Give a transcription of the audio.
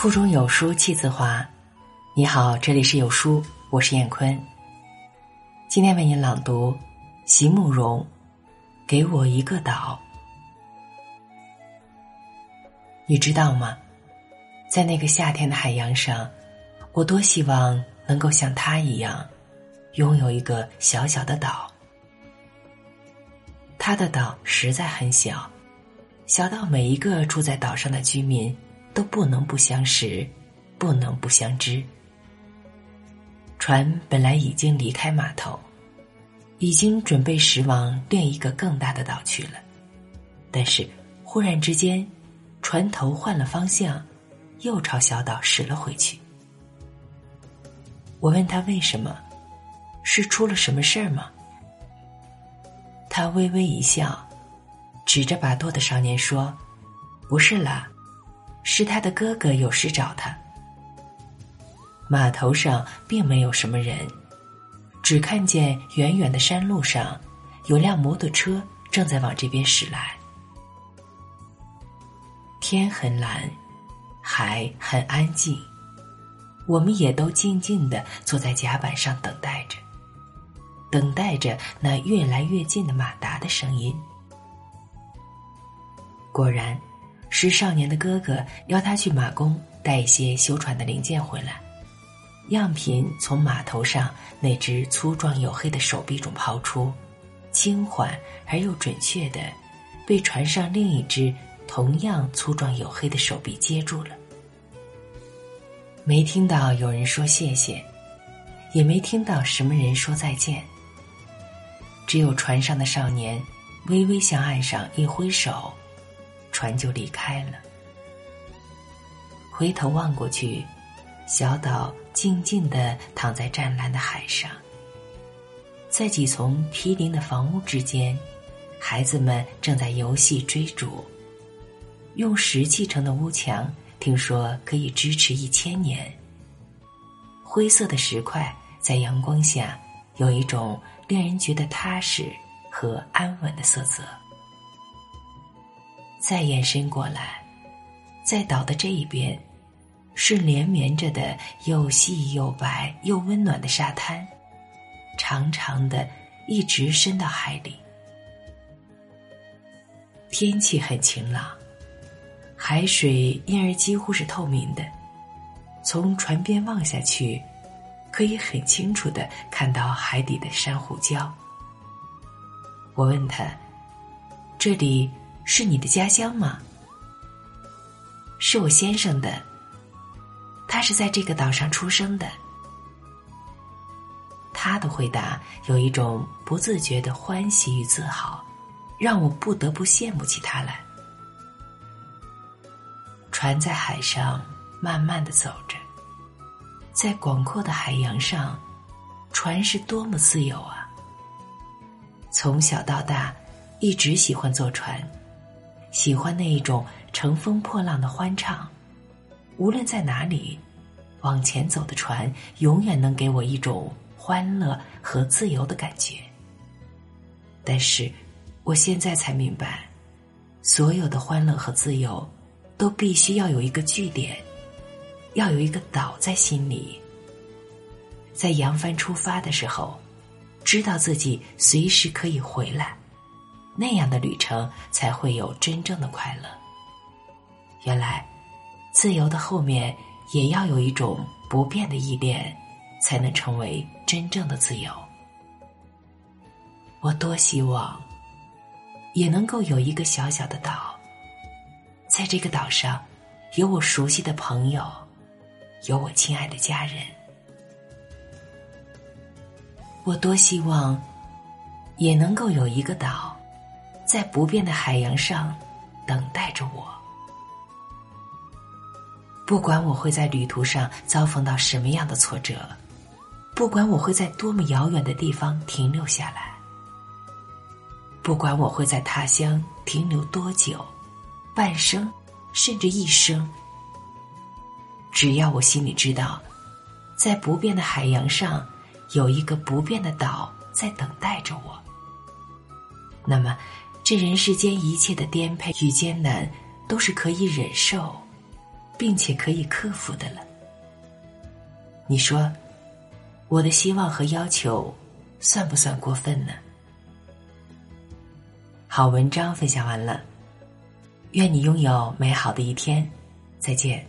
腹中有书气自华。你好，这里是有书，我是燕坤。今天为您朗读席慕容《给我一个岛》。你知道吗？在那个夏天的海洋上，我多希望能够像他一样，拥有一个小小的岛。他的岛实在很小，小到每一个住在岛上的居民都不能不相识，不能不相知。船本来已经离开码头，已经准备驶往另一个更大的岛去了，但是忽然之间，船头换了方向，又朝小岛驶了回去。我问他为什么，是出了什么事儿吗？他微微一笑，指着把舵的少年说：“不是啦，是他的哥哥有事找他。”码头上并没有什么人，只看见远远的山路上有辆摩托车正在往这边驶来。天很蓝，海很安静，我们也都静静的坐在甲板上等待着，等待着那越来越近的马达的声音。果然，是少年的哥哥邀他去马工带一些修船的零件回来。样品从码头上那只粗壮黝黑的手臂中抛出，轻缓而又准确的，被船上另一只同样粗壮黝黑的手臂接住了。没听到有人说谢谢，也没听到什么人说再见。只有船上的少年微微向岸上一挥手，船就离开了。回头望过去，小岛。静静地躺在湛蓝的海上，在几丛毗邻的房屋之间，孩子们正在游戏追逐。用石砌成的屋墙，听说可以支持一千年。灰色的石块在阳光下有一种令人觉得踏实和安稳的色泽。再延伸过来，在岛的这一边。是连绵着的又细又白又温暖的沙滩，长长的，一直伸到海里。天气很晴朗，海水因而几乎是透明的。从船边望下去，可以很清楚的看到海底的珊瑚礁。我问他：“这里是你的家乡吗？”“是我先生的。”他是在这个岛上出生的。他的回答有一种不自觉的欢喜与自豪，让我不得不羡慕起他来。船在海上慢慢的走着，在广阔的海洋上，船是多么自由啊！从小到大，一直喜欢坐船，喜欢那一种乘风破浪的欢畅。无论在哪里，往前走的船永远能给我一种欢乐和自由的感觉。但是，我现在才明白，所有的欢乐和自由，都必须要有一个据点，要有一个岛在心里。在扬帆出发的时候，知道自己随时可以回来，那样的旅程才会有真正的快乐。原来。自由的后面，也要有一种不变的依恋，才能成为真正的自由。我多希望，也能够有一个小小的岛，在这个岛上，有我熟悉的朋友，有我亲爱的家人。我多希望，也能够有一个岛，在不变的海洋上，等待着我。不管我会在旅途上遭逢到什么样的挫折，不管我会在多么遥远的地方停留下来，不管我会在他乡停留多久，半生甚至一生，只要我心里知道，在不变的海洋上有一个不变的岛在等待着我，那么这人世间一切的颠沛与艰难都是可以忍受。并且可以克服的了。你说，我的希望和要求算不算过分呢？好文章分享完了，愿你拥有美好的一天，再见。